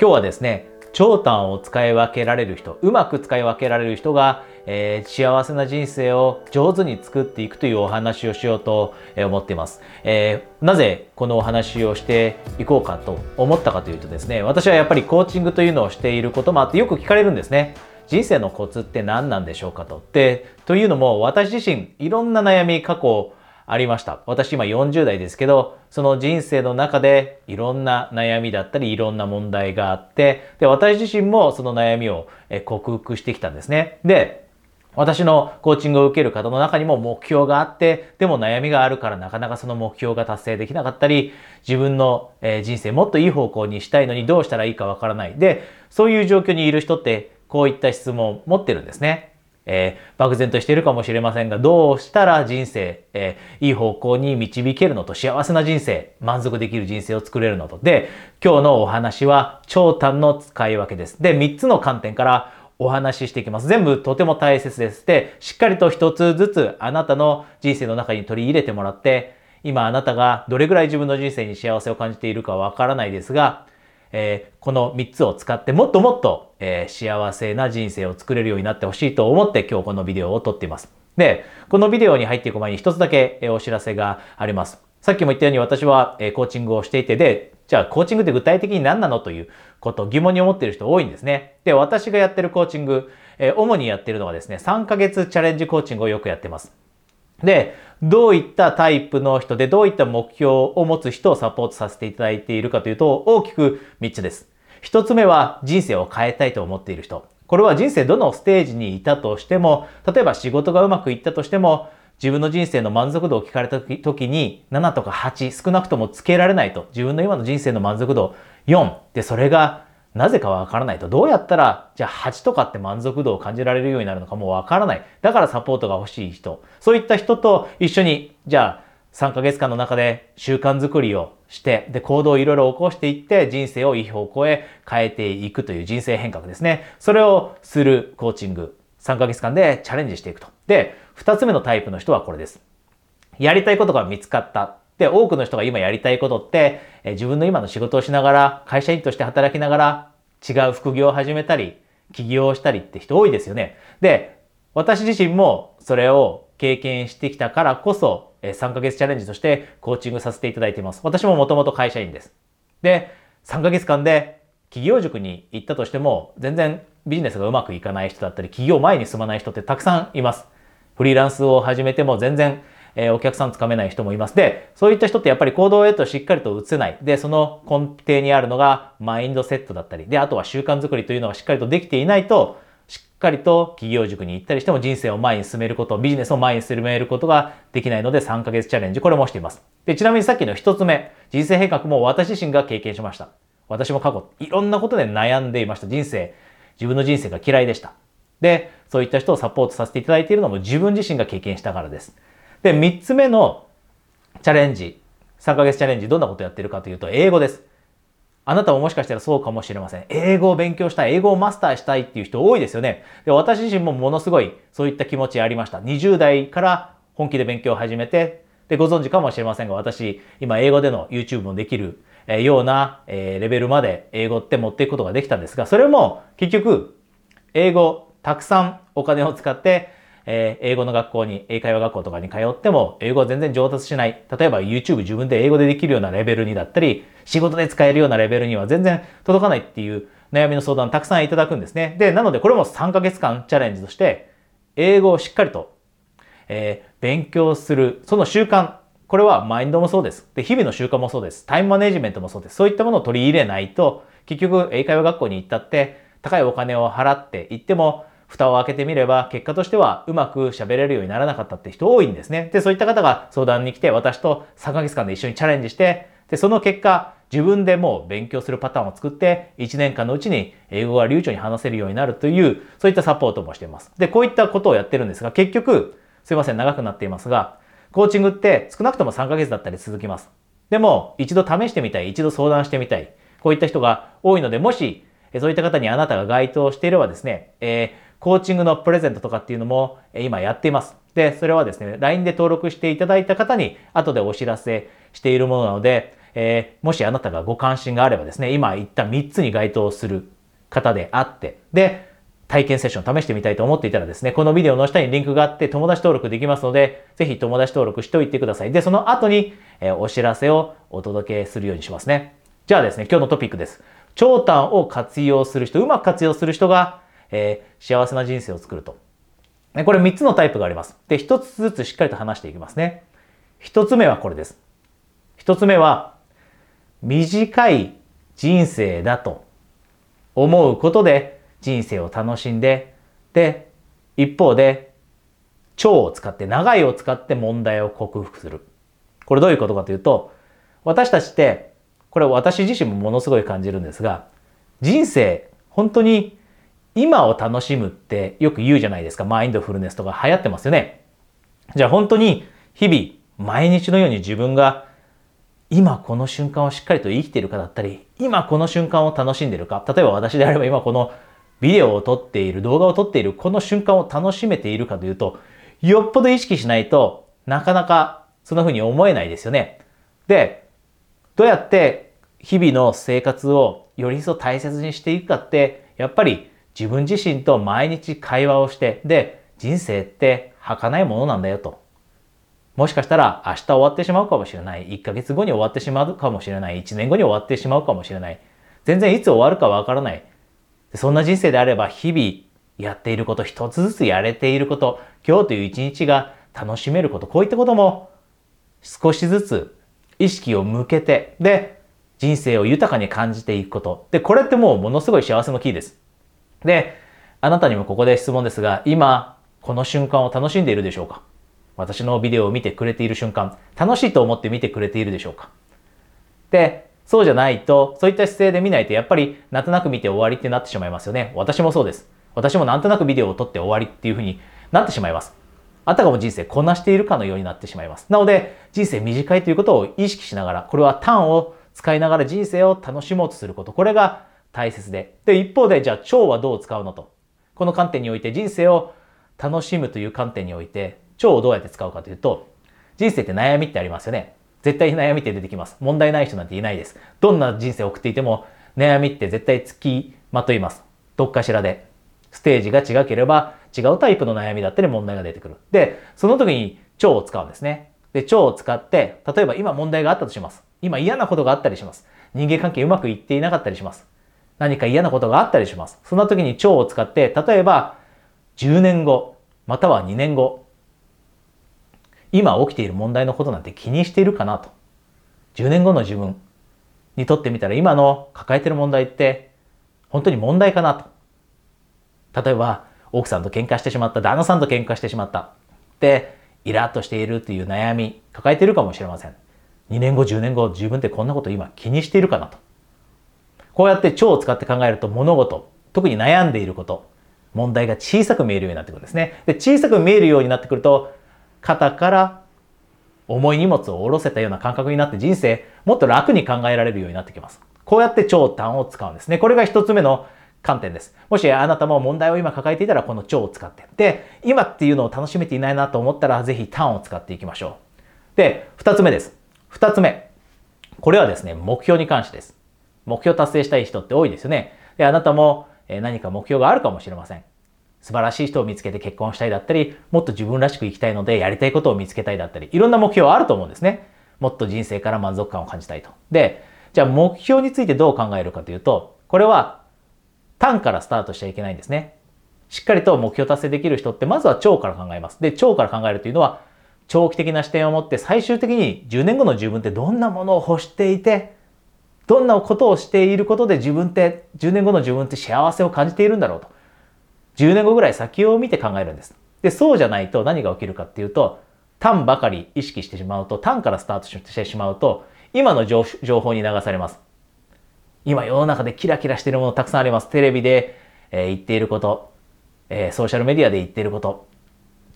今日はですね、長短を使い分けられる人、うまく使い分けられる人が、えー、幸せな人生を上手に作っていくというお話をしようと思っています。えー、なぜこのお話をしていこうかと思ったかというとですね、私はやっぱりコーチングというのをしていることもあってよく聞かれるんですね。人生のコツって何なんでしょうかと。で、というのも私自身いろんな悩み過去ありました。私今40代ですけど、その人生の中でいろんな悩みだったりいろんな問題があって、で、私自身もその悩みを克服してきたんですね。で、私のコーチングを受ける方の中にも目標があって、でも悩みがあるからなかなかその目標が達成できなかったり、自分の人生もっといい方向にしたいのにどうしたらいいかわからない。で、そういう状況にいる人ってこういった質問を持ってるんですね。えー、漠然としているかもしれませんが、どうしたら人生、えー、いい方向に導けるのと、幸せな人生、満足できる人生を作れるのと。で、今日のお話は、長短の使い分けです。で、3つの観点からお話ししていきます。全部とても大切です。で、しっかりと1つずつあなたの人生の中に取り入れてもらって、今あなたがどれぐらい自分の人生に幸せを感じているかわからないですが、えー、この3つを使ってもっともっと、えー、幸せな人生を作れるようになってほしいと思って今日このビデオを撮っています。で、このビデオに入っていく前に一つだけ、お知らせがあります。さっきも言ったように私は、コーチングをしていてで、じゃあコーチングって具体的に何なのということを疑問に思っている人多いんですね。で、私がやってるコーチング、主にやってるのはですね、3ヶ月チャレンジコーチングをよくやってます。で、どういったタイプの人でどういった目標を持つ人をサポートさせていただいているかというと大きく3つです。1つ目は人生を変えたいと思っている人。これは人生どのステージにいたとしても、例えば仕事がうまくいったとしても、自分の人生の満足度を聞かれた時に7とか8少なくともつけられないと。自分の今の人生の満足度4でそれがなぜかわからないと。どうやったら、じゃあ8とかって満足度を感じられるようになるのかもわからない。だからサポートが欲しい人。そういった人と一緒に、じゃあ3ヶ月間の中で習慣づくりをして、で、行動をいろいろ起こしていって、人生をいい方向へ変えていくという人生変革ですね。それをするコーチング。3ヶ月間でチャレンジしていくと。で、2つ目のタイプの人はこれです。やりたいことが見つかった。で、多くの人が今やりたいことって、え自分の今の仕事をしながら、会社員として働きながら、違う副業を始めたり、起業をしたりって人多いですよね。で、私自身もそれを経験してきたからこそ、3ヶ月チャレンジとしてコーチングさせていただいています。私ももともと会社員です。で、3ヶ月間で企業塾に行ったとしても、全然ビジネスがうまくいかない人だったり、企業前に進まない人ってたくさんいます。フリーランスを始めても全然えー、お客さんつかめない人もいます。で、そういった人ってやっぱり行動へとしっかりと移せない。で、その根底にあるのがマインドセットだったり、で、あとは習慣づくりというのがしっかりとできていないと、しっかりと企業塾に行ったりしても人生を前に進めること、ビジネスを前に進めることができないので3ヶ月チャレンジ、これもしています。で、ちなみにさっきの一つ目、人生変革も私自身が経験しました。私も過去、いろんなことで悩んでいました。人生、自分の人生が嫌いでした。で、そういった人をサポートさせていただいているのも自分自身が経験したからです。で、3つ目のチャレンジ、3ヶ月チャレンジ、どんなことやってるかというと、英語です。あなたももしかしたらそうかもしれません。英語を勉強したい、英語をマスターしたいっていう人多いですよね。で私自身もものすごいそういった気持ちありました。20代から本気で勉強を始めて、で、ご存知かもしれませんが、私、今英語での YouTube もできるようなレベルまで英語って持っていくことができたんですが、それも結局、英語たくさんお金を使ってえー、英語の学校に、英会話学校とかに通っても、英語は全然上達しない。例えば YouTube 自分で英語でできるようなレベルにだったり、仕事で使えるようなレベルには全然届かないっていう悩みの相談たくさんいただくんですね。で、なのでこれも3ヶ月間チャレンジとして、英語をしっかりと、えー、勉強する、その習慣、これはマインドもそうです。で、日々の習慣もそうです。タイムマネジメントもそうです。そういったものを取り入れないと、結局英会話学校に行ったって、高いお金を払って行っても、蓋を開けてみれば、結果としてはうまく喋れるようにならなかったって人多いんですね。で、そういった方が相談に来て、私と3ヶ月間で一緒にチャレンジして、で、その結果、自分でもう勉強するパターンを作って、1年間のうちに英語が流暢に話せるようになるという、そういったサポートもしています。で、こういったことをやってるんですが、結局、すいません、長くなっていますが、コーチングって少なくとも3ヶ月だったり続きます。でも、一度試してみたい、一度相談してみたい。こういった人が多いので、もし、そういった方にあなたが該当していればですね、えーコーチングのプレゼントとかっていうのも今やっています。で、それはですね、LINE で登録していただいた方に後でお知らせしているものなので、えー、もしあなたがご関心があればですね、今言った3つに該当する方であって、で、体験セッションを試してみたいと思っていたらですね、このビデオの下にリンクがあって友達登録できますので、ぜひ友達登録しておいてください。で、その後に、え、お知らせをお届けするようにしますね。じゃあですね、今日のトピックです。長短を活用する人、うまく活用する人が、えー、幸せな人生を作ると。これ3つのタイプがあります。で、1つずつしっかりと話していきますね。1つ目はこれです。1つ目は、短い人生だと思うことで人生を楽しんで、で、一方で、超を使って、長いを使って問題を克服する。これどういうことかというと、私たちって、これ私自身もものすごい感じるんですが、人生、本当に今を楽しむってよく言うじゃないですか。マインドフルネスとか流行ってますよね。じゃあ本当に日々毎日のように自分が今この瞬間をしっかりと生きているかだったり、今この瞬間を楽しんでいるか。例えば私であれば今このビデオを撮っている、動画を撮っている、この瞬間を楽しめているかというと、よっぽど意識しないとなかなかそんな風に思えないですよね。で、どうやって日々の生活をより一層大切にしていくかって、やっぱり自分自身と毎日会話をして、で、人生って儚いものなんだよと。もしかしたら明日終わってしまうかもしれない。1ヶ月後に終わってしまうかもしれない。1年後に終わってしまうかもしれない。全然いつ終わるかわからない。そんな人生であれば日々やっていること、一つずつやれていること、今日という一日が楽しめること、こういったことも少しずつ意識を向けて、で、人生を豊かに感じていくこと。で、これってもうものすごい幸せのキーです。で、あなたにもここで質問ですが、今、この瞬間を楽しんでいるでしょうか？私のビデオを見てくれている瞬間、楽しいと思って見てくれているでしょうか？で、そうじゃないと、そういった姿勢で見ないと、やっぱりなんとなく見て終わりってなってしまいますよね。私もそうです。私もなんとなくビデオを撮って終わりっていうふうになってしまいます。あたかも人生こなしているかのようになってしまいます。なので、人生短いということを意識しながら、これは単を使いながら人生を楽しもうとすること。これが大切で。で、一方で、じゃあ腸はどう使うのと。この観点において人生を楽しむという観点において、腸をどうやって使うかというと、人生って悩みってありますよね。絶対に悩みって出てきます。問題ない人なんていないです。どんな人生を送っていても、悩みって絶対つきまといます。どっかしらで。ステージが違ければ違うタイプの悩みだったり問題が出てくる。で、その時に腸を使うんですね。で、腸を使って、例えば今問題があったとします。今嫌なことがあったりします。人間関係うまくいっていなかったりします。何か嫌なことがあったりします。そんな時に腸を使って、例えば10年後、または2年後、今起きている問題のことなんて気にしているかなと。10年後の自分にとってみたら今の抱えている問題って本当に問題かなと。例えば奥さんと喧嘩してしまった、旦那さんと喧嘩してしまった。で、イラッとしているという悩み抱えているかもしれません。2年後、10年後、自分ってこんなこと今気にしているかなと。こうやって腸を使って考えると物事、特に悩んでいること、問題が小さく見えるようになってくるんですね。で、小さく見えるようになってくると、肩から重い荷物を下ろせたような感覚になって人生もっと楽に考えられるようになってきます。こうやって長短を使うんですね。これが一つ目の観点です。もしあなたも問題を今抱えていたらこの腸を使って。で、今っていうのを楽しめていないなと思ったらぜひ単を使っていきましょう。で、二つ目です。二つ目。これはですね、目標に関してです。目標達成したい人って多いですよね。で、あなたも何か目標があるかもしれません。素晴らしい人を見つけて結婚したいだったり、もっと自分らしく生きたいのでやりたいことを見つけたいだったり、いろんな目標はあると思うんですね。もっと人生から満足感を感じたいと。で、じゃあ目標についてどう考えるかというと、これは単からスタートしちゃいけないんですね。しっかりと目標達成できる人ってまずは腸から考えます。で、腸から考えるというのは長期的な視点を持って最終的に10年後の自分ってどんなものを欲していて、どんなことをしていることで自分って10年後の自分って幸せを感じているんだろうと。10年後ぐらい先を見て考えるんです。で、そうじゃないと何が起きるかっていうと、単ばかり意識してしまうと、単からスタートしてしまうと、今の情報に流されます。今世の中でキラキラしているものたくさんあります。テレビで、えー、言っていること、えー、ソーシャルメディアで言っていること、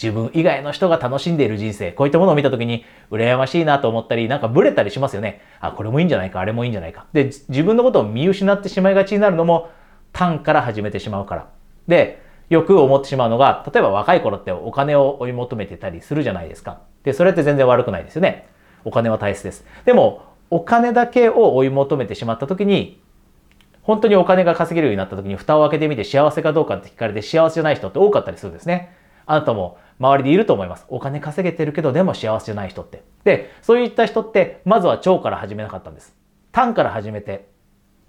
自分以外の人が楽しんでいる人生、こういったものを見たときに、羨ましいなと思ったり、なんかブレたりしますよね。あ、これもいいんじゃないか、あれもいいんじゃないか。で、自分のことを見失ってしまいがちになるのも、単から始めてしまうから。で、よく思ってしまうのが、例えば若い頃ってお金を追い求めてたりするじゃないですか。で、それって全然悪くないですよね。お金は大切です。でも、お金だけを追い求めてしまった時に本当にお金が稼げるようになった時に蓋を開けてみて幸せかどうかって聞かれて幸せじゃない人って多かったりするんですね。あなたも周りでいると思います。お金稼げてるけどでも幸せじゃない人って。で、そういった人ってまずは超から始めなかったんです。単から始めて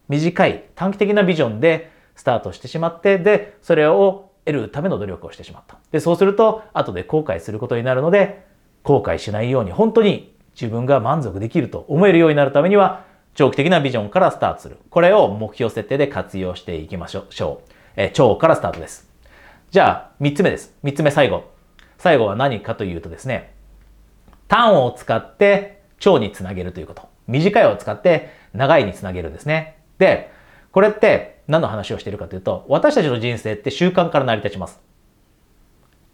短い短期的なビジョンでスタートしてしまってでそれを得るための努力をしてしまった。でそうすると後で後悔することになるので後悔しないように本当に自分が満足できると思えるようになるためには長期的なビジョンからスタートする。これを目標設定で活用していきましょう。え超からスタートです。じゃあ3つ目です。3つ目最後。最後は何かというとですね単を使って超につなげるということ短いを使って長いにつなげるんですねで、これって何の話をしているかというと、私たちの人生って習慣から成り立ちます。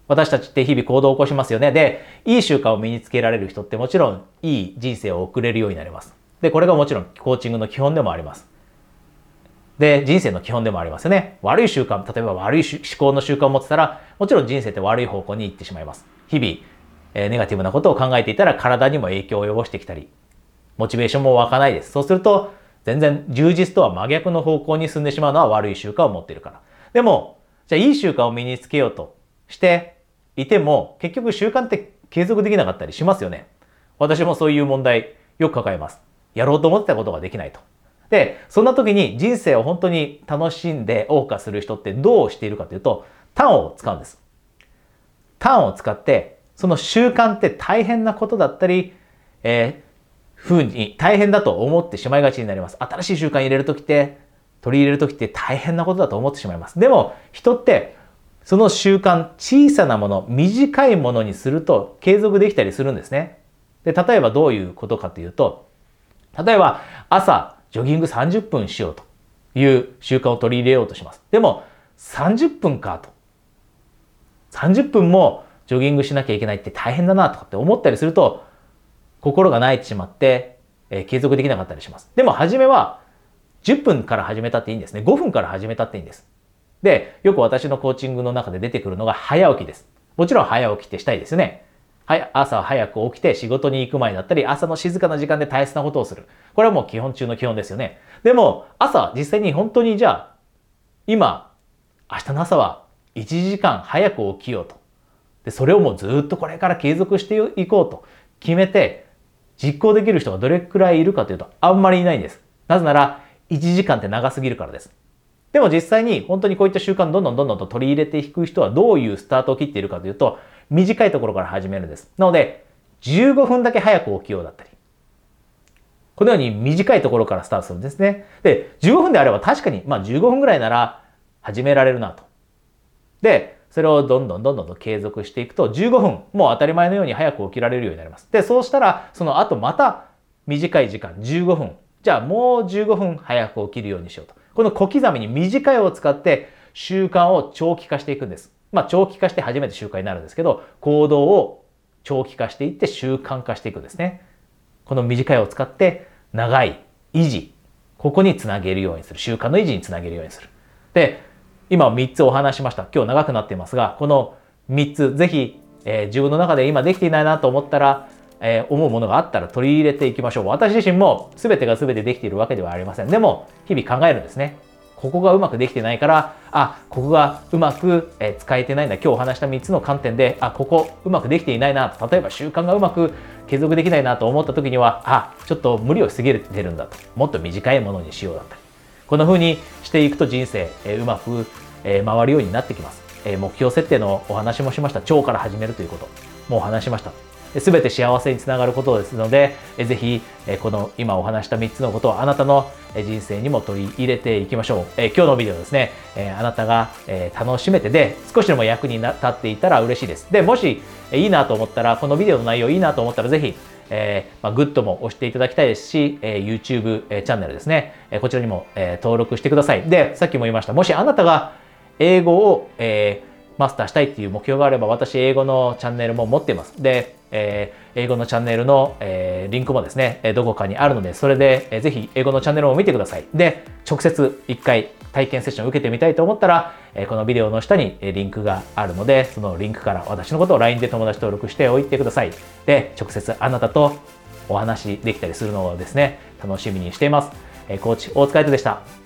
私たちって日々行動を起こしますよね。で、いい習慣を身につけられる人ってもちろんいい人生を送れるようになります。で、これがもちろんコーチングの基本でもあります。で、人生の基本でもありますよね。悪い習慣、例えば悪い思考の習慣を持ってたら、もちろん人生って悪い方向に行ってしまいます。日々、えー、ネガティブなことを考えていたら体にも影響を及ぼしてきたり、モチベーションも湧かないです。そうすると、全然充実とは真逆の方向に進んでしまうのは悪い習慣を持っているから。でも、じゃあいい習慣を身につけようとしていても、結局習慣って継続できなかったりしますよね。私もそういう問題よく抱えます。やろうと思ってたことができないと。で、そんな時に人生を本当に楽しんで謳歌する人ってどうしているかというと、単を使うんです。単を使って、その習慣って大変なことだったり、えー、ふうに大変だと思ってしまいがちになります。新しい習慣入れるときって、取り入れるときって大変なことだと思ってしまいます。でも、人って、その習慣、小さなもの、短いものにすると継続できたりするんですね。で、例えばどういうことかというと、例えば朝、ジョギング30分しようという習慣を取り入れようとします。でも、30分かと。30分もジョギングしなきゃいけないって大変だなとかって思ったりすると、心が泣いてしまって、えー、継続できなかったりします。でも初めは10分から始めたっていいんですね。5分から始めたっていいんです。で、よく私のコーチングの中で出てくるのが早起きです。もちろん早起きってしたいですよね。はい、朝早く起きて仕事に行く前だったり、朝の静かな時間で大切なことをする。これはもう基本中の基本ですよね。でも、朝実際に本当にじゃあ、今、明日の朝は1時間早く起きようと。で、それをもうずっとこれから継続していこうと決めて、実行できる人がどれくらいいるかというとあんまりいないんです。なぜなら1時間って長すぎるからです。でも実際に本当にこういった習慣どんどんどんどんと取り入れていく人はどういうスタートを切っているかというと短いところから始めるんです。なので15分だけ早く起きようだったりこのように短いところからスタートするんですね。で、15分であれば確かに、まあ15分ぐらいなら始められるなと。で、それをどんどんどんどんと継続していくと15分もう当たり前のように早く起きられるようになります。で、そうしたらその後また短い時間15分。じゃあもう15分早く起きるようにしようと。この小刻みに短いを使って習慣を長期化していくんです。まあ長期化して初めて習慣になるんですけど、行動を長期化していって習慣化していくんですね。この短いを使って長い維持、ここにつなげるようにする。習慣の維持につなげるようにする。で、今3つお話しました。今日長くなっていますが、この3つぜひ、えー、自分の中で今できていないなと思ったら、えー、思うものがあったら取り入れていきましょう。私自身も全てが全てできているわけではありません。でも、日々考えるんですね。ここがうまくできてないから、あ、ここがうまく、え使えてないんだ。今日お話した3つの観点で、あ、ここうまくできていないな。例えば習慣がうまく継続できないなと思った時には、あ、ちょっと無理をしすぎてるんだと。もっと短いものにしようだったり。こんな風にしていくと人生、えうまく、え回るようになってきます。え目標設定のお話もしました。腸から始めるということ。もう話しました。すべて幸せにつながることですので、ぜひ、この今お話した3つのことをあなたの人生にも取り入れていきましょう。今日のビデオですね、あなたが楽しめてで少しでも役に立っていたら嬉しいです。で、もしいいなと思ったら、このビデオの内容いいなと思ったらぜひ、えー、まあ、グッドも押していただきたいですし、えー、YouTube チャンネルですね、えこちらにも、え登録してください。で、さっきも言いました。もしあなたが英語を、え、マスターしたいっていう目標があれば、私、英語のチャンネルも持っています。で、えー、英語のチャンネルの、えー、リンクもですね、どこかにあるので、それで、えー、ぜひ英語のチャンネルを見てください。で、直接一回体験セッションを受けてみたいと思ったら、えー、このビデオの下にリンクがあるので、そのリンクから私のことを LINE で友達登録しておいてください。で、直接あなたとお話できたりするのをですね、楽しみにしています。えー、コーチ大塚海人でした。